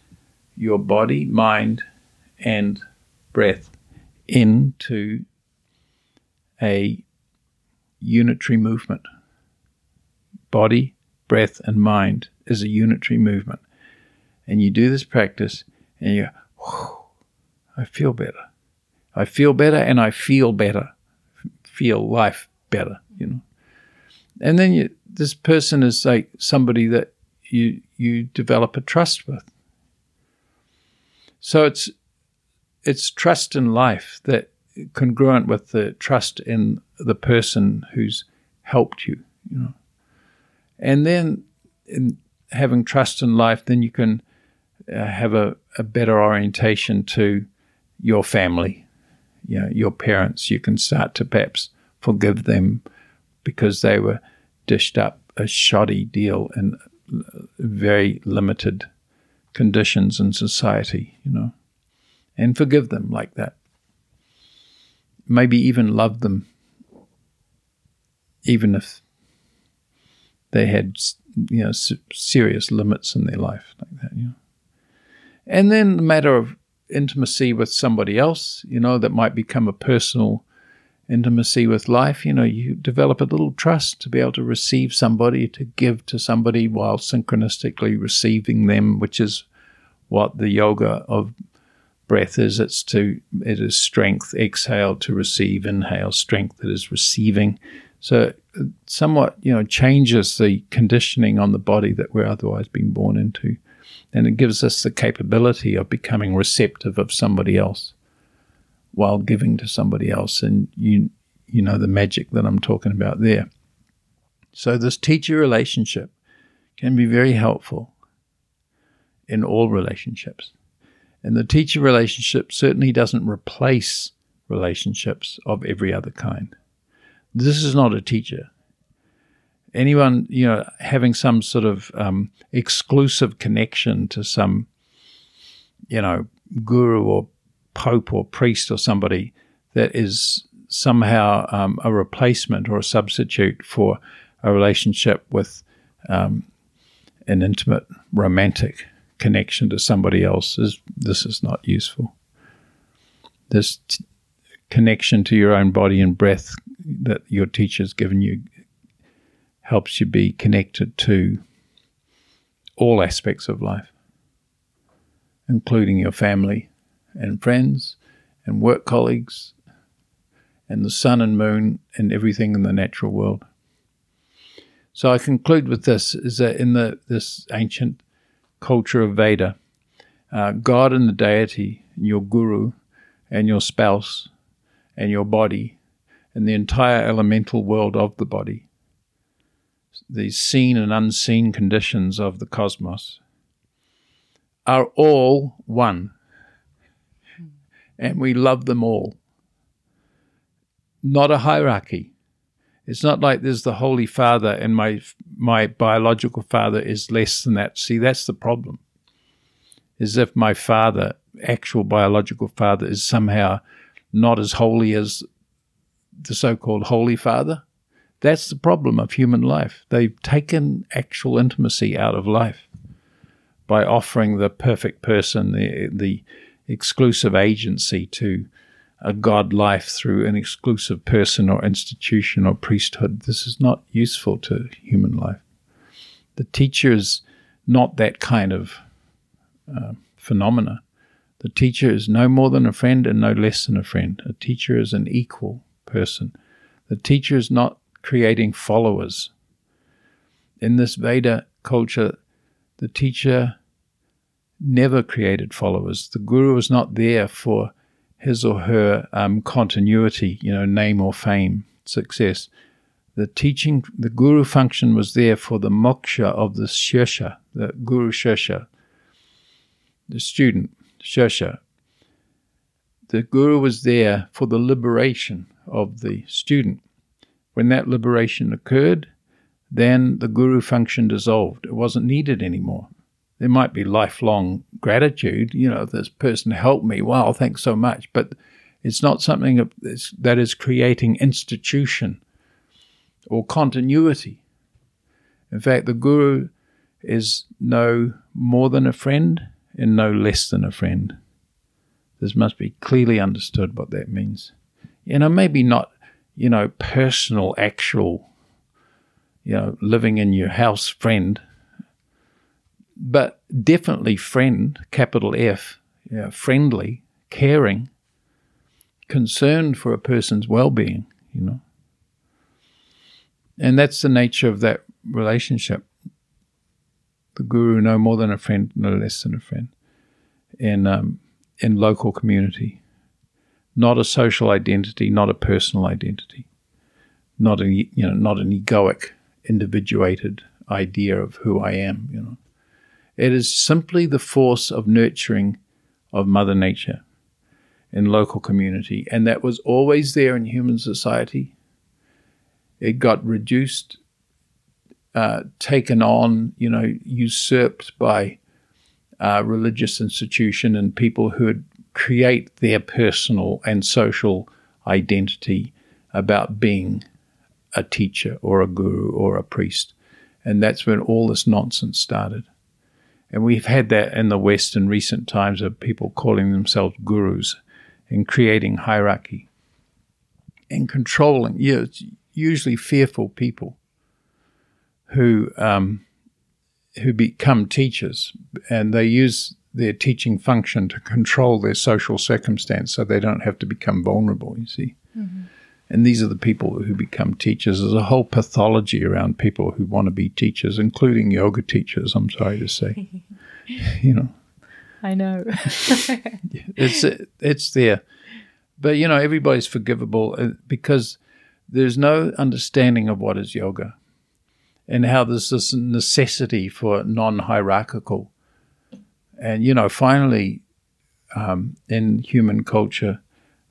your body, mind, and breath into a unitary movement. Body, breath, and mind is a unitary movement. And you do this practice and you go, I feel better. I feel better and I feel better. Feel life better, you know. And then you, this person is like somebody that you you develop a trust with. So it's it's trust in life that congruent with the trust in the person who's helped you, you know. And then in having trust in life, then you can uh, have a, a better orientation to your family, you know, your parents. You can start to perhaps forgive them because they were dished up a shoddy deal in very limited conditions in society, you know, and forgive them like that. Maybe even love them, even if they had you know serious limits in their life like that. You know, and then the matter of intimacy with somebody else, you know, that might become a personal intimacy with life. You know, you develop a little trust to be able to receive somebody, to give to somebody while synchronistically receiving them, which is what the yoga of breath is. It's to it is strength, exhale to receive, inhale, strength that is receiving. So it somewhat, you know, changes the conditioning on the body that we're otherwise being born into. And it gives us the capability of becoming receptive of somebody else while giving to somebody else. And you, you know the magic that I'm talking about there. So, this teacher relationship can be very helpful in all relationships. And the teacher relationship certainly doesn't replace relationships of every other kind. This is not a teacher. Anyone, you know, having some sort of um, exclusive connection to some, you know, guru or pope or priest or somebody that is somehow um, a replacement or a substitute for a relationship with um, an intimate romantic connection to somebody else is this is not useful. This t- connection to your own body and breath that your teacher's given you helps you be connected to all aspects of life, including your family and friends and work colleagues and the sun and moon and everything in the natural world. So I conclude with this: is that in the this ancient culture of Veda, uh, God and the deity, and your guru, and your spouse, and your body, and the entire elemental world of the body, these seen and unseen conditions of the cosmos, are all one and we love them all. Not a hierarchy. It's not like there's the Holy Father and my my biological father is less than that. See, that's the problem. Is if my father, actual biological father, is somehow not as holy as the so-called Holy Father. That's the problem of human life. They've taken actual intimacy out of life by offering the perfect person, the the exclusive agency to a God life through an exclusive person or institution or priesthood. This is not useful to human life. The teacher is not that kind of uh, phenomena. The teacher is no more than a friend and no less than a friend. A teacher is an equal person. The teacher is not creating followers. In this Veda culture, the teacher never created followers. The guru was not there for his or her um, continuity, you know, name or fame, success. The teaching, the guru function was there for the moksha of the shishya, the guru shishya, the student, shishya. The guru was there for the liberation of the student. When that liberation occurred, then the guru function dissolved. It wasn't needed anymore. There might be lifelong gratitude, you know, this person helped me. Wow, thanks so much. But it's not something that is creating institution or continuity. In fact, the guru is no more than a friend and no less than a friend. This must be clearly understood what that means. You know, maybe not, you know, personal, actual, you know, living in your house friend, but definitely friend, capital F, you know, friendly, caring, concerned for a person's well being, you know. And that's the nature of that relationship. The guru no more than a friend, no less than a friend, in um, in local community, not a social identity, not a personal identity, not a you know not an egoic, individuated idea of who I am. You know, it is simply the force of nurturing of Mother Nature in local community, and that was always there in human society it got reduced, uh, taken on, you know, usurped by uh, religious institution and people who would create their personal and social identity about being a teacher or a guru or a priest. And that's when all this nonsense started. And we've had that in the West in recent times of people calling themselves gurus and creating hierarchy and controlling. Yeah, usually fearful people who um, who become teachers, and they use their teaching function to control their social circumstance, so they don't have to become vulnerable. You see. Mm-hmm. And these are the people who become teachers. There's a whole pathology around people who want to be teachers, including yoga teachers, I'm sorry to say. <laughs> you know. I know. <laughs> it's it's there. But you know, everybody's forgivable uh, because there's no understanding of what is yoga and how there's this necessity for non hierarchical. And, you know, finally, um, in human culture,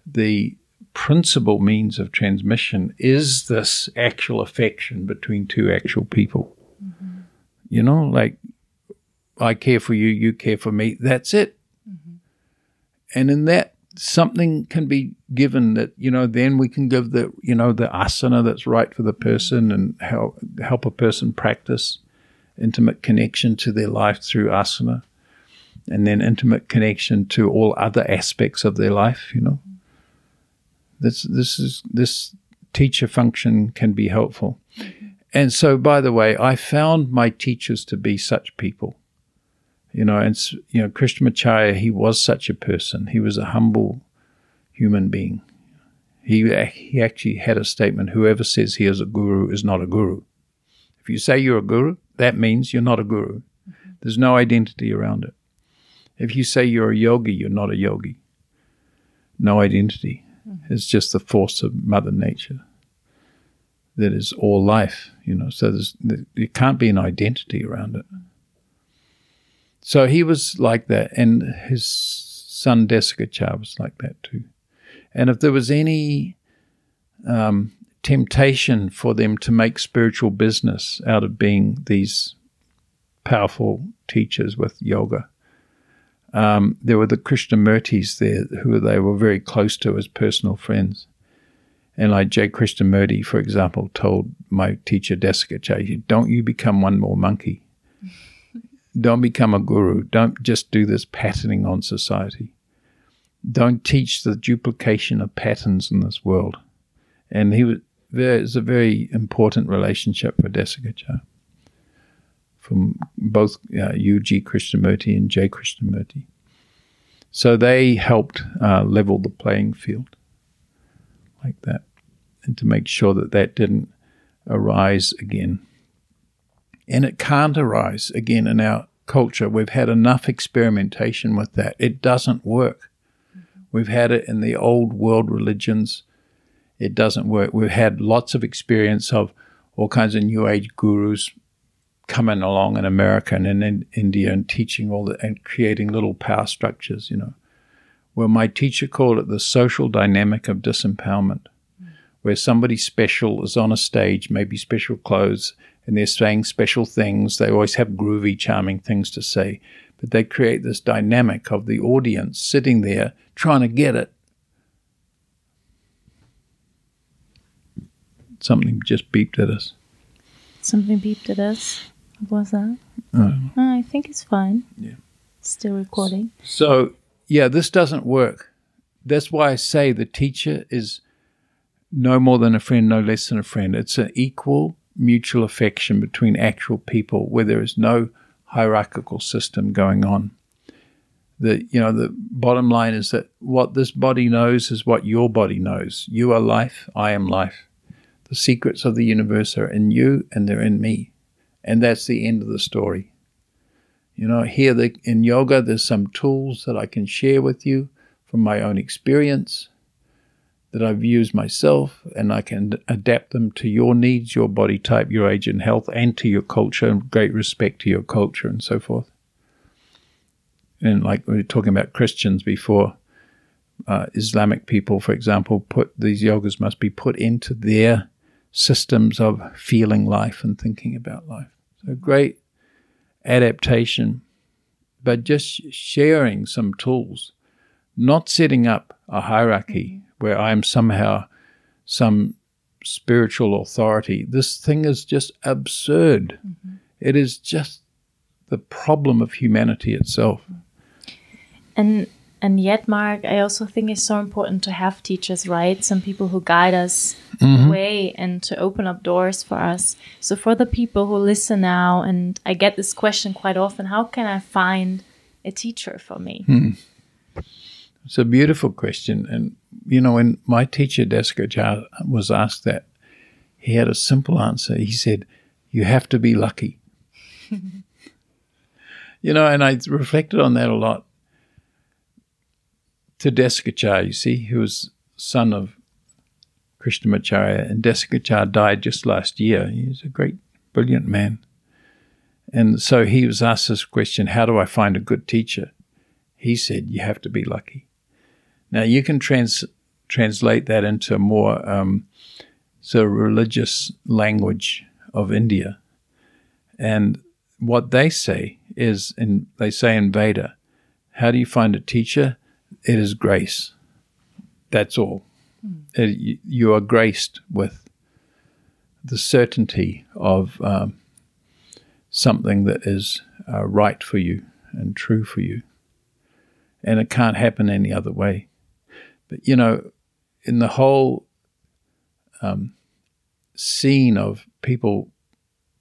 the principal means of transmission is this actual affection between two actual people. Mm-hmm. You know, like I care for you, you care for me, that's it. Mm-hmm. And in that something can be given that you know then we can give the you know the asana that's right for the person and help help a person practice intimate connection to their life through asana and then intimate connection to all other aspects of their life you know this this is this teacher function can be helpful and so by the way i found my teachers to be such people you know, and you know, Krishnamacharya, he was such a person. He was a humble human being. He he actually had a statement: "Whoever says he is a guru is not a guru." If you say you're a guru, that means you're not a guru. There's no identity around it. If you say you're a yogi, you're not a yogi. No identity. Mm-hmm. It's just the force of Mother Nature that is all life, you know. So there's, there can't be an identity around it. So he was like that, and his son Desikachar was like that too. And if there was any um, temptation for them to make spiritual business out of being these powerful teachers with yoga, um, there were the Krishnamurtis there who they were very close to as personal friends. And like J. Krishnamurti, for example, told my teacher Desikachar, don't you become one more monkey. Don't become a guru. Don't just do this patterning on society. don't teach the duplication of patterns in this world. And he was there's a very important relationship for Desikachar from both uh, UG Krishnamurti and J. Krishnamurti. So they helped uh, level the playing field like that and to make sure that that didn't arise again. And it can't arise again in our culture. We've had enough experimentation with that. It doesn't work. We've had it in the old world religions. It doesn't work. We've had lots of experience of all kinds of new age gurus coming along in America and in India and teaching all the and creating little power structures, you know. Well, my teacher called it the social dynamic of disempowerment, where somebody special is on a stage, maybe special clothes, and they're saying special things. They always have groovy, charming things to say, but they create this dynamic of the audience sitting there trying to get it. Something just beeped at us. Something beeped at us. Was that? Uh, I think it's fine. Yeah. Still recording. So, yeah, this doesn't work. That's why I say the teacher is no more than a friend, no less than a friend. It's an equal mutual affection between actual people where there is no hierarchical system going on. The you know the bottom line is that what this body knows is what your body knows. You are life, I am life. The secrets of the universe are in you and they're in me. And that's the end of the story. You know, here the, in yoga, there's some tools that I can share with you from my own experience that I've used myself, and I can adapt them to your needs, your body type, your age and health, and to your culture, and great respect to your culture, and so forth. And like we were talking about Christians before, uh, Islamic people, for example, put these yogas must be put into their systems of feeling life and thinking about life. So great adaptation, but just sharing some tools, not setting up a hierarchy mm-hmm. where I am somehow some spiritual authority. This thing is just absurd. Mm-hmm. It is just the problem of humanity itself. And and yet, Mark, I also think it's so important to have teachers, right? Some people who guide us mm-hmm. way and to open up doors for us. So, for the people who listen now, and I get this question quite often how can I find a teacher for me? Hmm. It's a beautiful question. And, you know, when my teacher, Desikachar, was asked that, he had a simple answer. He said, You have to be lucky. <laughs> you know, and I reflected on that a lot to Desikachar, you see, who was son of Krishnamacharya, and Desikachar died just last year. He was a great, brilliant man. And so he was asked this question How do I find a good teacher? He said, You have to be lucky. Now, you can trans- translate that into more um, sort of religious language of India. And what they say is, in, they say in Veda, how do you find a teacher? It is grace. That's all. Mm. It, you are graced with the certainty of um, something that is uh, right for you and true for you. And it can't happen any other way. But, you know, in the whole um, scene of people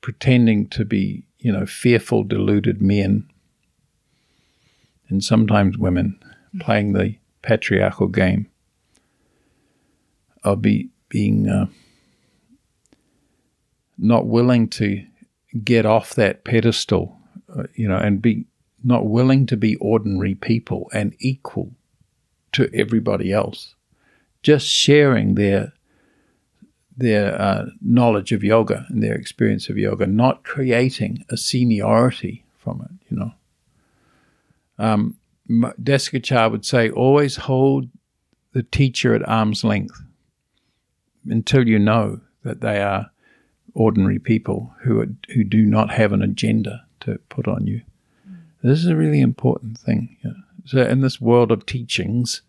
pretending to be, you know, fearful, deluded men, and sometimes women, playing the patriarchal game of be, being uh, not willing to get off that pedestal, uh, you know, and be not willing to be ordinary people and equal to everybody else, just sharing their their uh, knowledge of yoga and their experience of yoga, not creating a seniority from it, you know. Um, Desikachar would say, always hold the teacher at arm's length until you know that they are ordinary people who are, who do not have an agenda to put on you. Mm. This is a really important thing. You know? So in this world of teachings,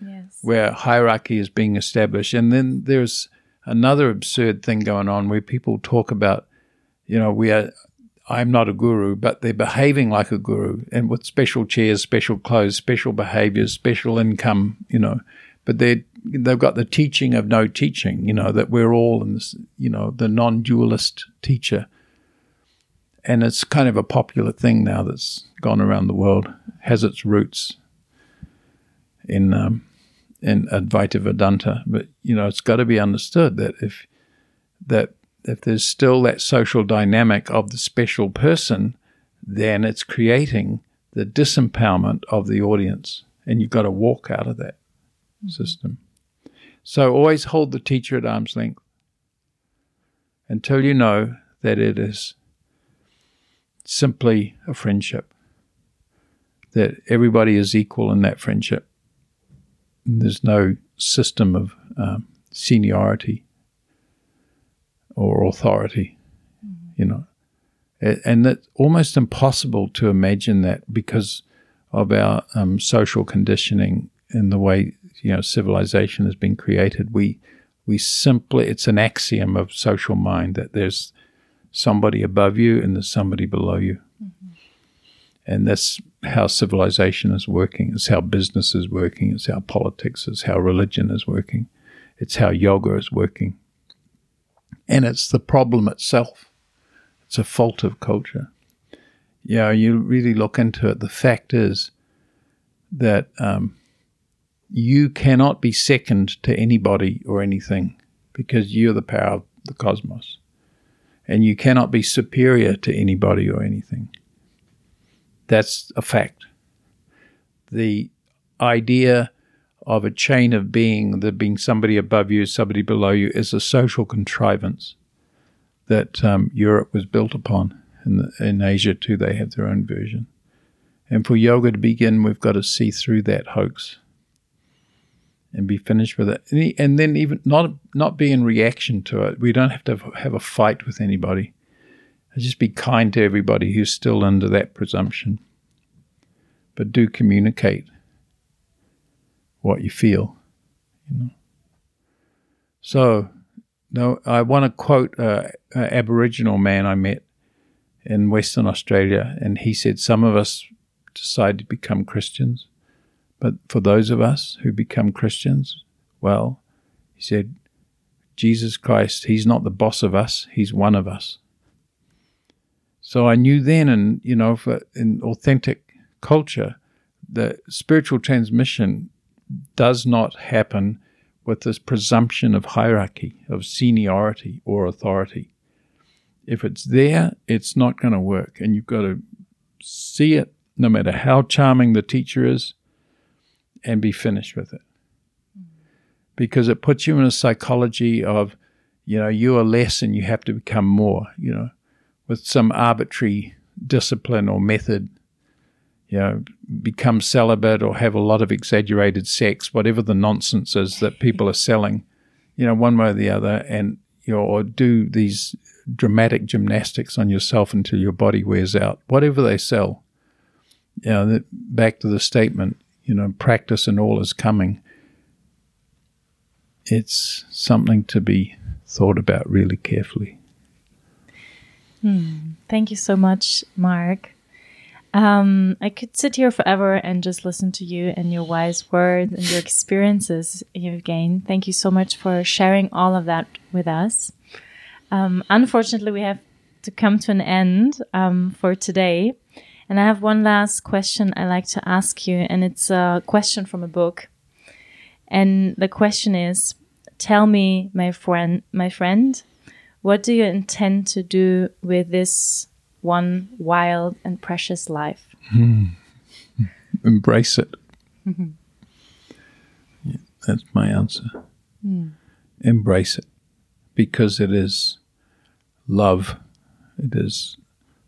yes. where hierarchy is being established, and then there's another absurd thing going on where people talk about, you know, we are I'm not a guru, but they're behaving like a guru and with special chairs, special clothes, special behaviors, special income, you know. But they they've got the teaching of no teaching, you know, that we're all in this, you know, the non-dualist teacher. And it's kind of a popular thing now that's gone around the world, has its roots in um, in Advaita Vedanta. But you know, it's got to be understood that if that if there's still that social dynamic of the special person, then it's creating the disempowerment of the audience, and you've got to walk out of that mm-hmm. system. So always hold the teacher at arm's length until you know that it is simply a friendship, that everybody is equal in that friendship. There's no system of um, seniority or authority, mm-hmm. you know. And it's almost impossible to imagine that because of our um, social conditioning and the way you know civilization has been created. We we simply it's an axiom of social mind that there's somebody above you and there's somebody below you, mm-hmm. and that's how civilization is working. It's how business is working. It's how politics is. How religion is working. It's how yoga is working. And it's the problem itself. It's a fault of culture. Yeah, you really look into it. The fact is that um, you cannot be second to anybody or anything because you're the power of the cosmos. And you cannot be superior to anybody or anything. That's a fact. The idea of a chain of being, there being somebody above you, somebody below you, is a social contrivance that um, Europe was built upon. In, in Asia, too, they have their own version. And for yoga to begin, we've got to see through that hoax and be finished with it. And then even not not be in reaction to it. We don't have to have a fight with anybody. Just be kind to everybody who's still under that presumption. But do communicate what you feel. You know. So, no, I want to quote an Aboriginal man I met in Western Australia, and he said, "Some of us decide to become Christians, but for those of us who become Christians, well, he said, Jesus Christ, He's not the boss of us; He's one of us." So I knew then, and you know, for in authentic culture, the spiritual transmission does not happen with this presumption of hierarchy, of seniority or authority. If it's there, it's not going to work. And you've got to see it, no matter how charming the teacher is, and be finished with it. Mm. Because it puts you in a psychology of, you know, you are less and you have to become more, you know, with some arbitrary discipline or method you know, become celibate or have a lot of exaggerated sex, whatever the nonsense is that people are selling, you know, one way or the other, and you know, or do these dramatic gymnastics on yourself until your body wears out, whatever they sell. You know, back to the statement, you know, practice and all is coming. It's something to be thought about really carefully. Hmm. Thank you so much, Mark. Um, I could sit here forever and just listen to you and your wise words and your experiences you've gained. Thank you so much for sharing all of that with us. Um, unfortunately, we have to come to an end um, for today. And I have one last question I like to ask you, and it's a question from a book. And the question is Tell me, my friend, my friend, what do you intend to do with this one wild and precious life. Mm. Embrace it. Mm-hmm. Yeah, that's my answer. Mm. Embrace it because it is love, it is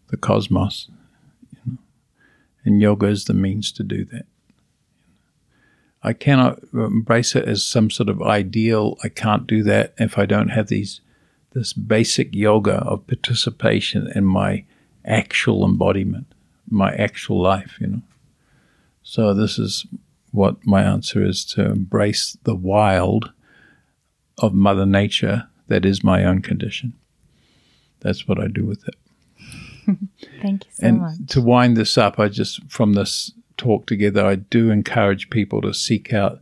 the cosmos. You know? And yoga is the means to do that. I cannot embrace it as some sort of ideal. I can't do that if I don't have these this basic yoga of participation in my actual embodiment, my actual life, you know. So this is what my answer is to embrace the wild of Mother Nature that is my own condition. That's what I do with it. <laughs> Thank you so and much. to wind this up, I just from this talk together, I do encourage people to seek out,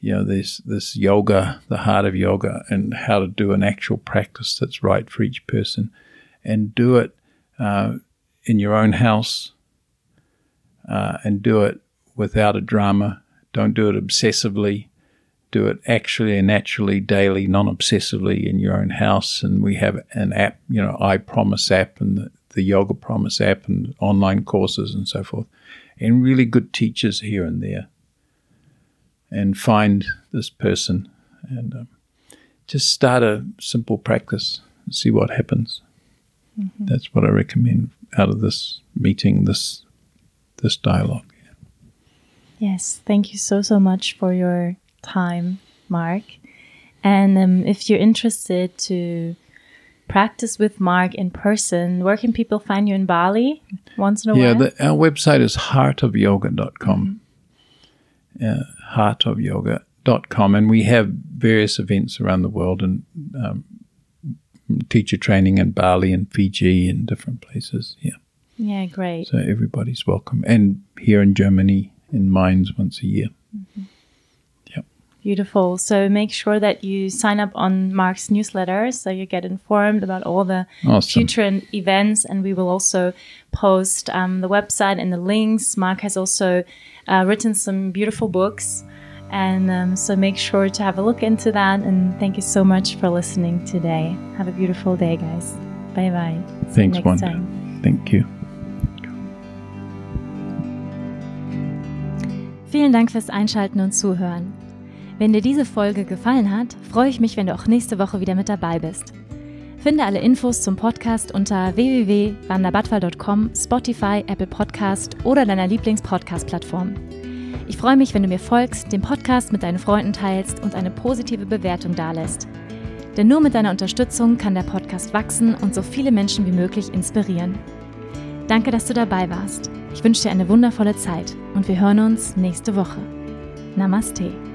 you know, this this yoga, the heart of yoga, and how to do an actual practice that's right for each person, and do it uh, in your own house, uh, and do it without a drama. Don't do it obsessively. Do it actually and naturally, daily, non-obsessively in your own house. And we have an app, you know, I Promise app and the, the Yoga Promise app and online courses and so forth, and really good teachers here and there. And find this person and um, just start a simple practice and see what happens. That's what I recommend out of this meeting, this this dialogue. Yes, thank you so, so much for your time, Mark. And um, if you're interested to practice with Mark in person, where can people find you in Bali once in a while. Yeah, while? the, our website is heartofyoga.com. Uh, heartofyoga.com. And we have various events around the world and um, teacher training in Bali and Fiji and different places. Yeah. yeah, great. So everybody's welcome. And here in Germany, in Mainz once a year. Yeah. Beautiful. So make sure that you sign up on Mark's newsletter so you get informed about all the Awesome. future events. And we will also post um, the website and the links. Mark has also uh, written some beautiful books. And um, so make sure to have a look into that. And thank you so much for listening today. Have a beautiful day, guys. Bye bye. Thanks, Wanda. time. Thank you. Vielen Dank fürs Einschalten und Zuhören. Wenn dir diese Folge gefallen hat, freue ich mich, wenn du auch nächste Woche wieder mit dabei bist. Finde alle Infos zum Podcast unter www.wanderbadwal.com, Spotify, Apple Podcast oder deiner Lieblings-Podcast-Plattform. Ich freue mich, wenn du mir folgst, den Podcast mit deinen Freunden teilst und eine positive Bewertung dalässt. Denn nur mit deiner Unterstützung kann der Podcast wachsen und so viele Menschen wie möglich inspirieren. Danke, dass du dabei warst. Ich wünsche dir eine wundervolle Zeit und wir hören uns nächste Woche. Namaste.